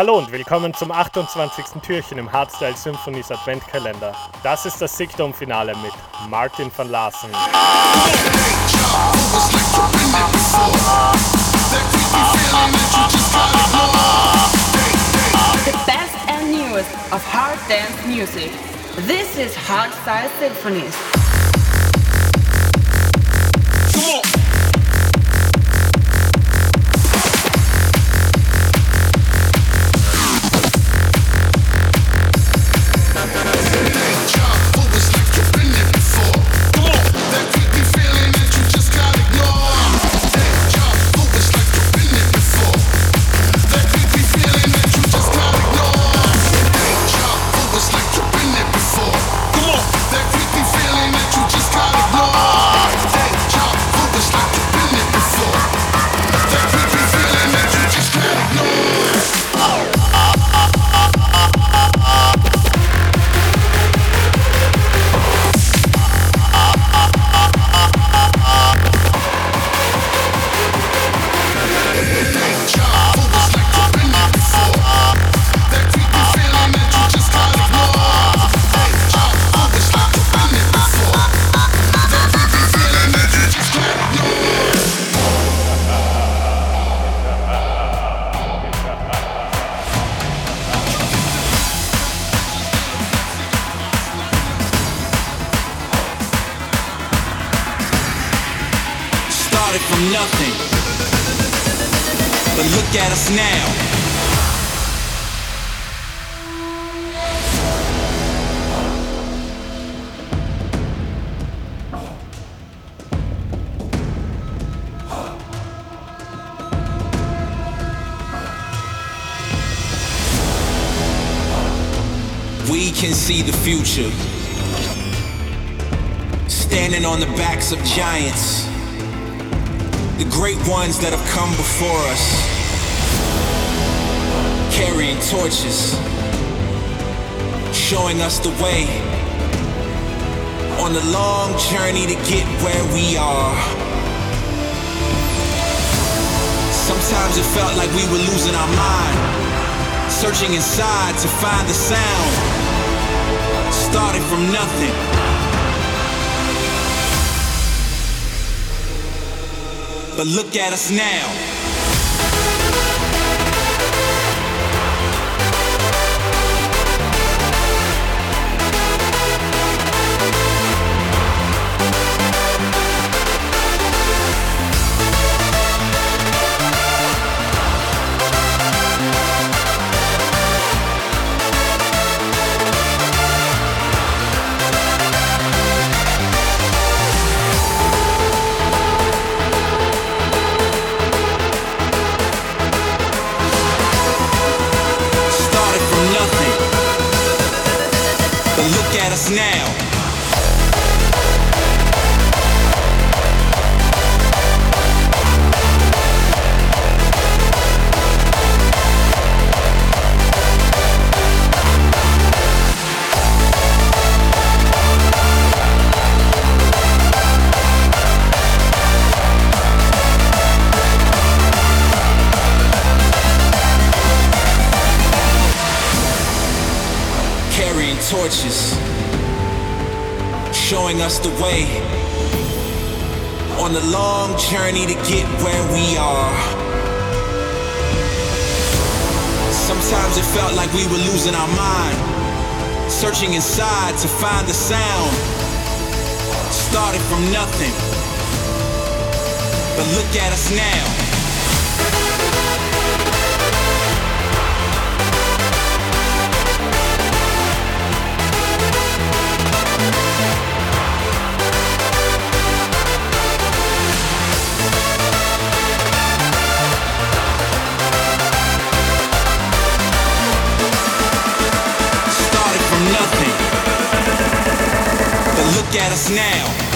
Hallo und willkommen zum 28. Türchen im Hardstyle Symphonies Adventkalender. Das ist das Sickdom-Finale mit Martin van Larsen. The best and newest of hard dance music. This is Hardstyle Symphonies. We can see the future. Standing on the backs of giants. The great ones that have come before us, carrying torches, showing us the way. On the long journey to get where we are. Sometimes it felt like we were losing our mind, searching inside to find the sound, started from nothing. But look at us now. Sometimes it felt like we were losing our mind, searching inside to find the sound. Started from nothing, but look at us now. At us now.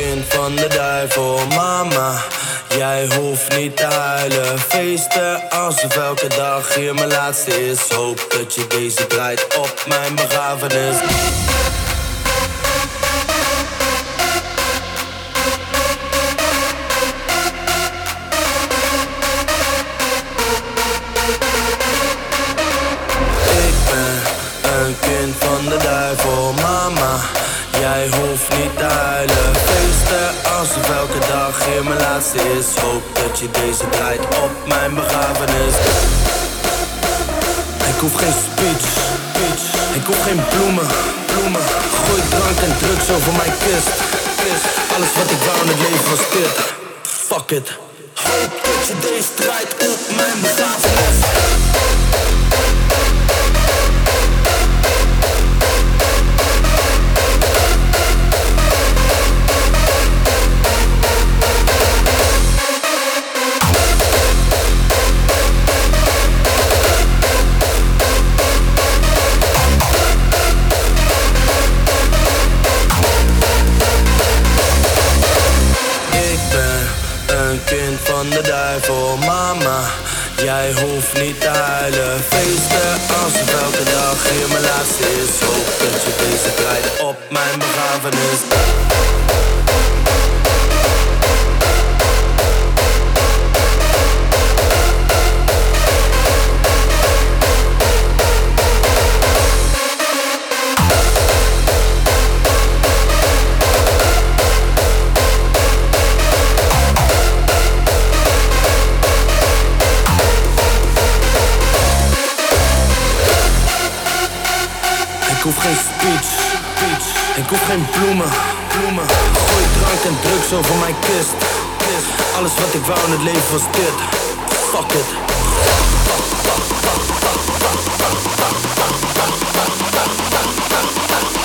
Kind van de duivel, mama. Jij Jij hoeft niet te huilen, feesten alsof elke dag hier mijn laatste is. Hoop dat je deze draait op mijn begrafenis. Deze draait op mijn begrafenis. Ik hoef geen speech, speech. Ik hoef geen bloemen, bloemen. Gooi drank en drugs over mijn kist, kist. Alles wat ik wou in het leven was dit. Fuck it. Hoop dat je deze draait op mijn begrafenis. chiflita Ik hoef geen speech, speech. Ik hoef geen bloemen, bloemen. Gooi drank en drugs over mijn kist, kist. Alles wat ik wou in het leven was dit. Fuck it. Hoop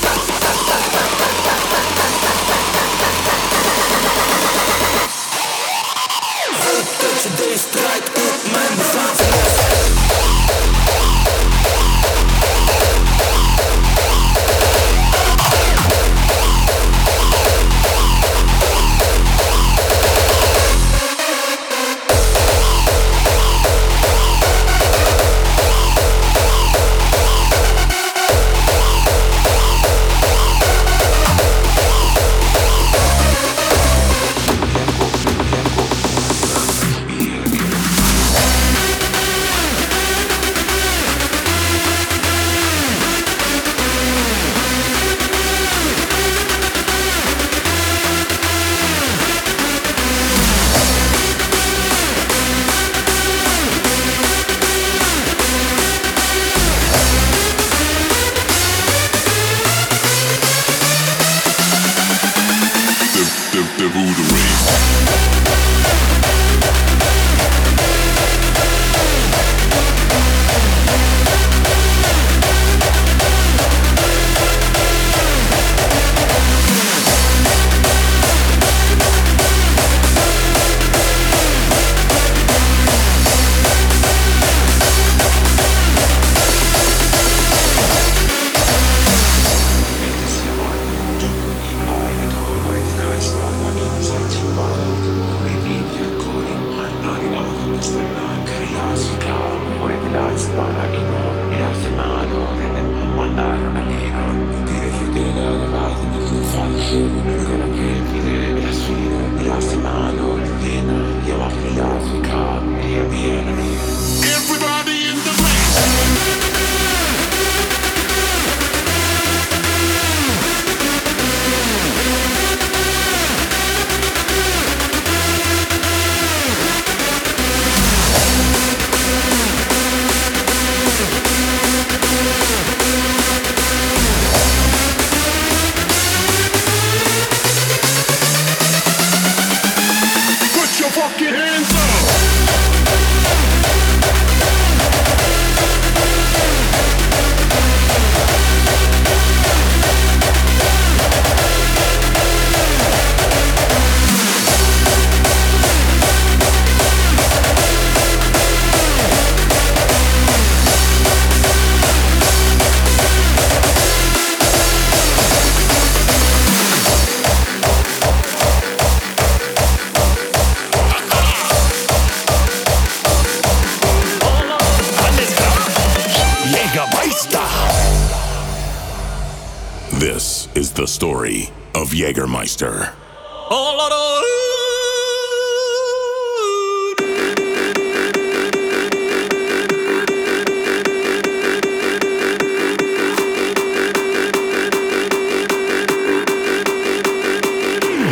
of Jägermeister.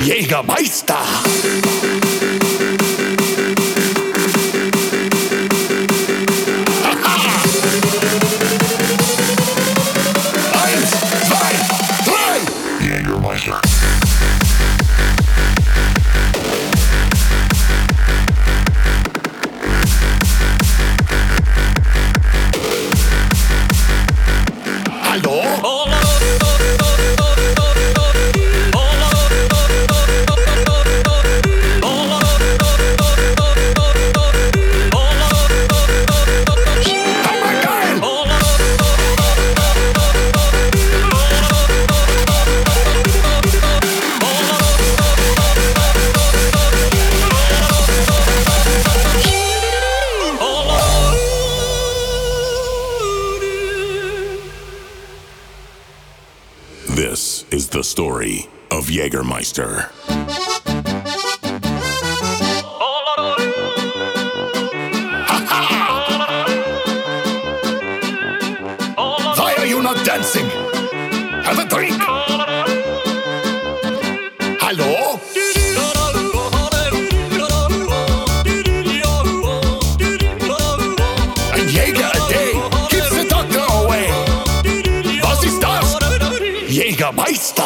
Jägermeister. Meister. Why are you not dancing? Have a drink. Hello. Ein Jäger day keeps the doctor away. Was ist das? Jägermeister.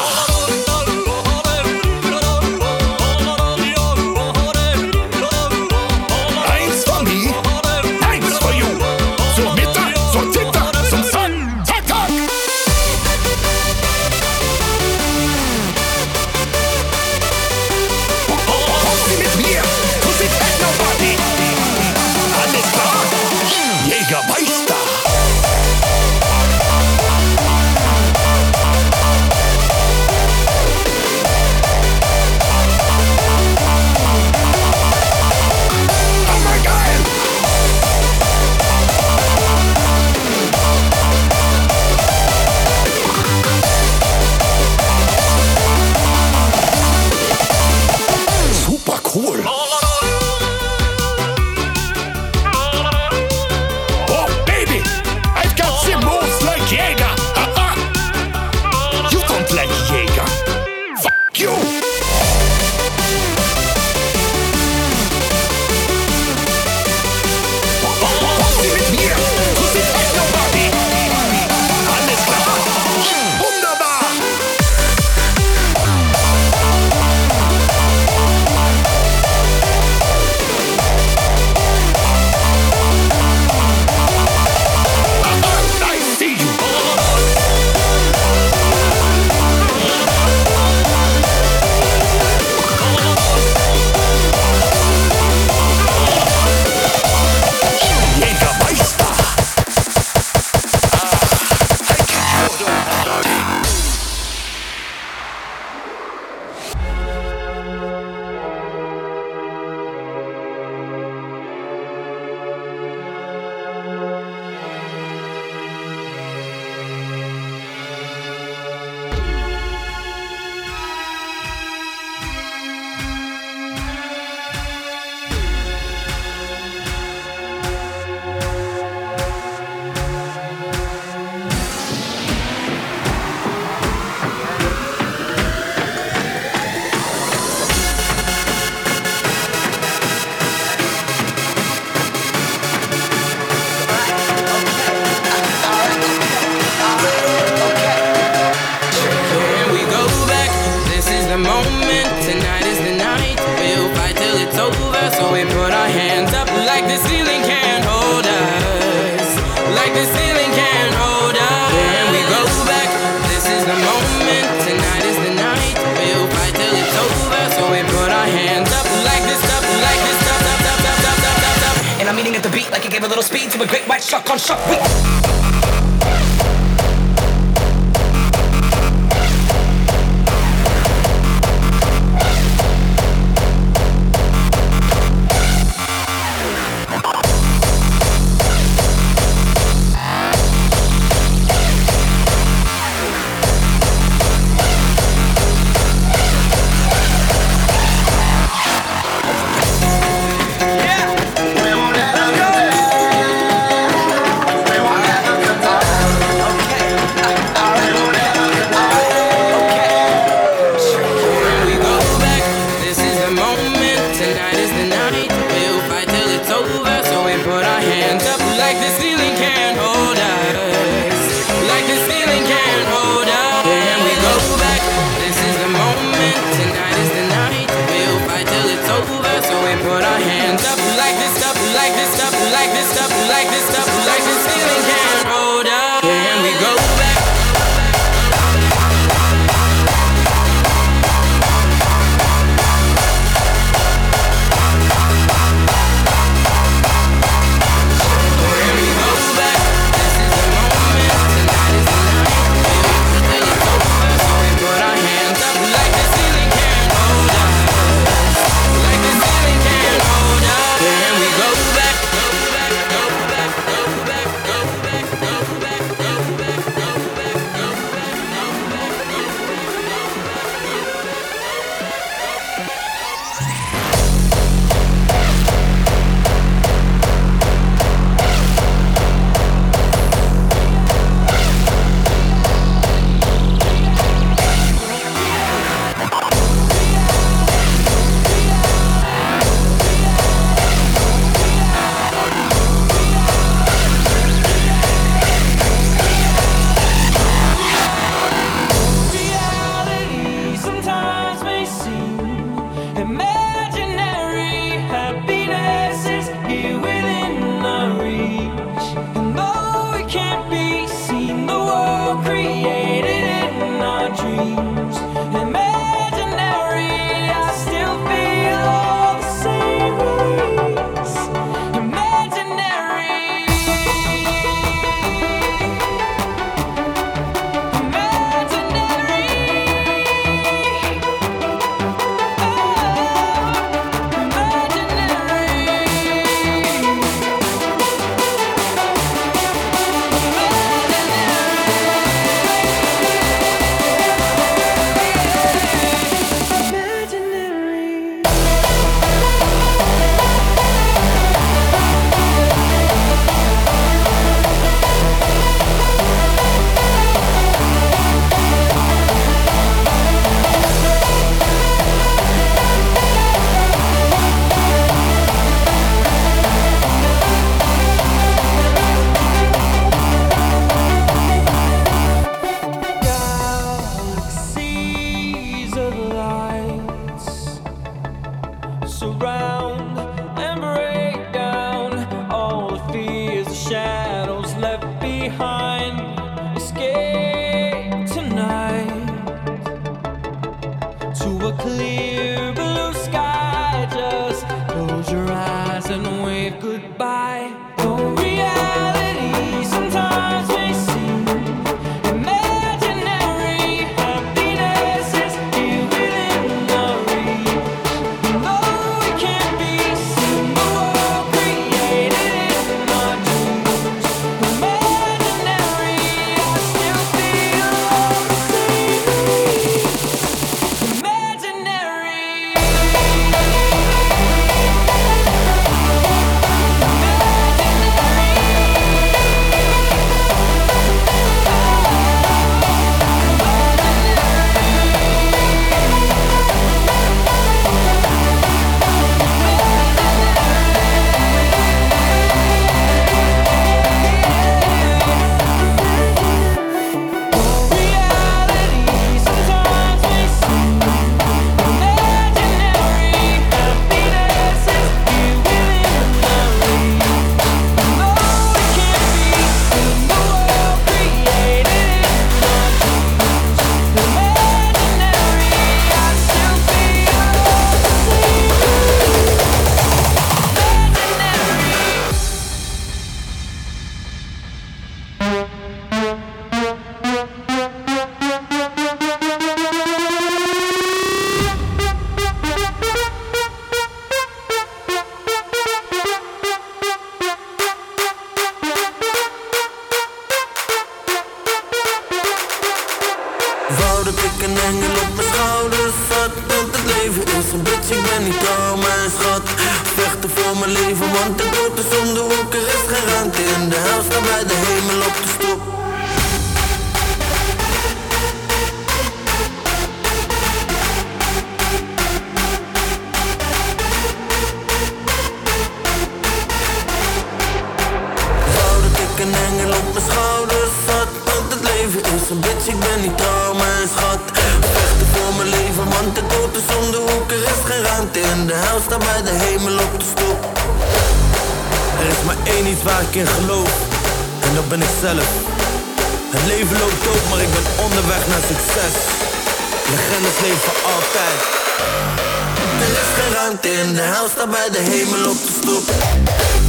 sta bij de hemel op de stoep.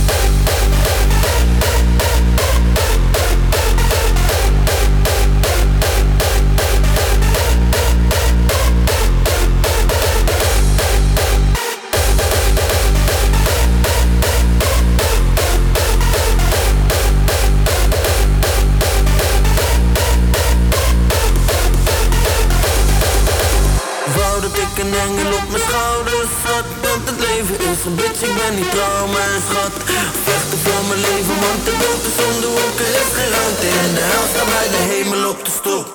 bitch, ik ben niet trouw, mijn schat. Vechten voor mijn leven, want de dood is om de hoek, is geen ruimte. In de hel sta bij de hemel op de stok.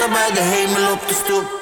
sta bij de hemel op de stoep.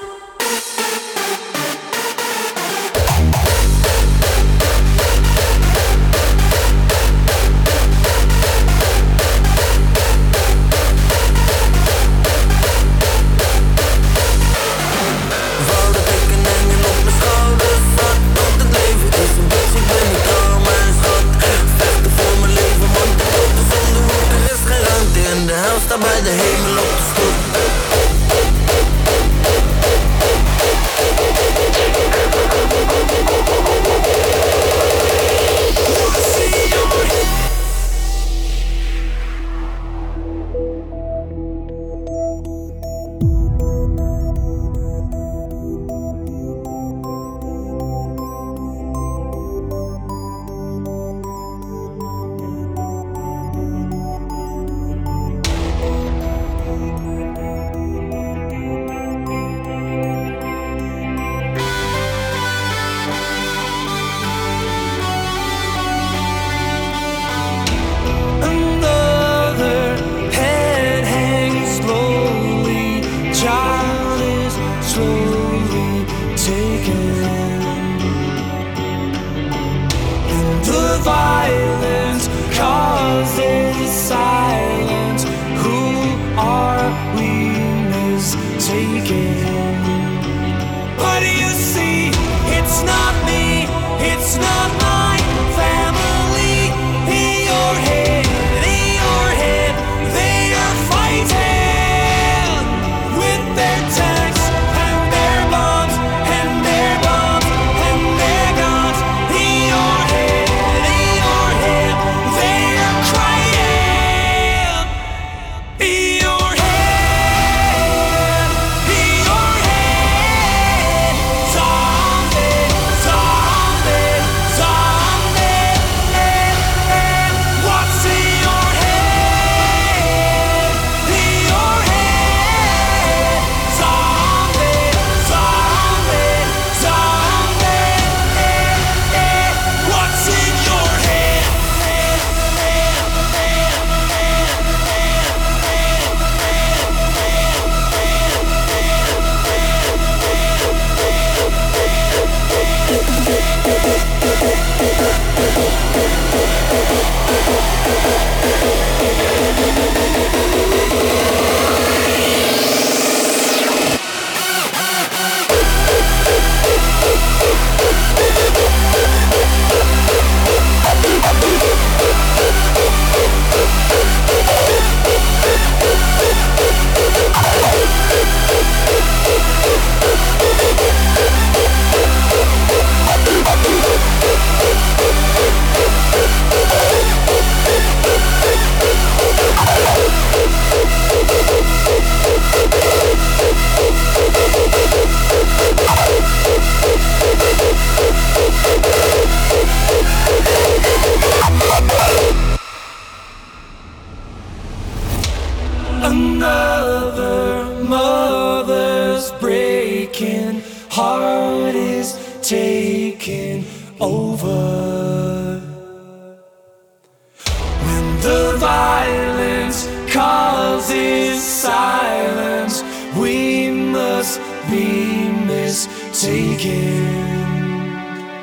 taken.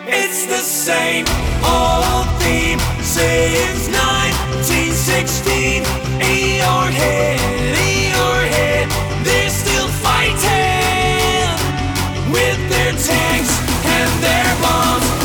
It's the same old theme since 1916. In your head, in your head, they're still fighting with their tanks and their bombs.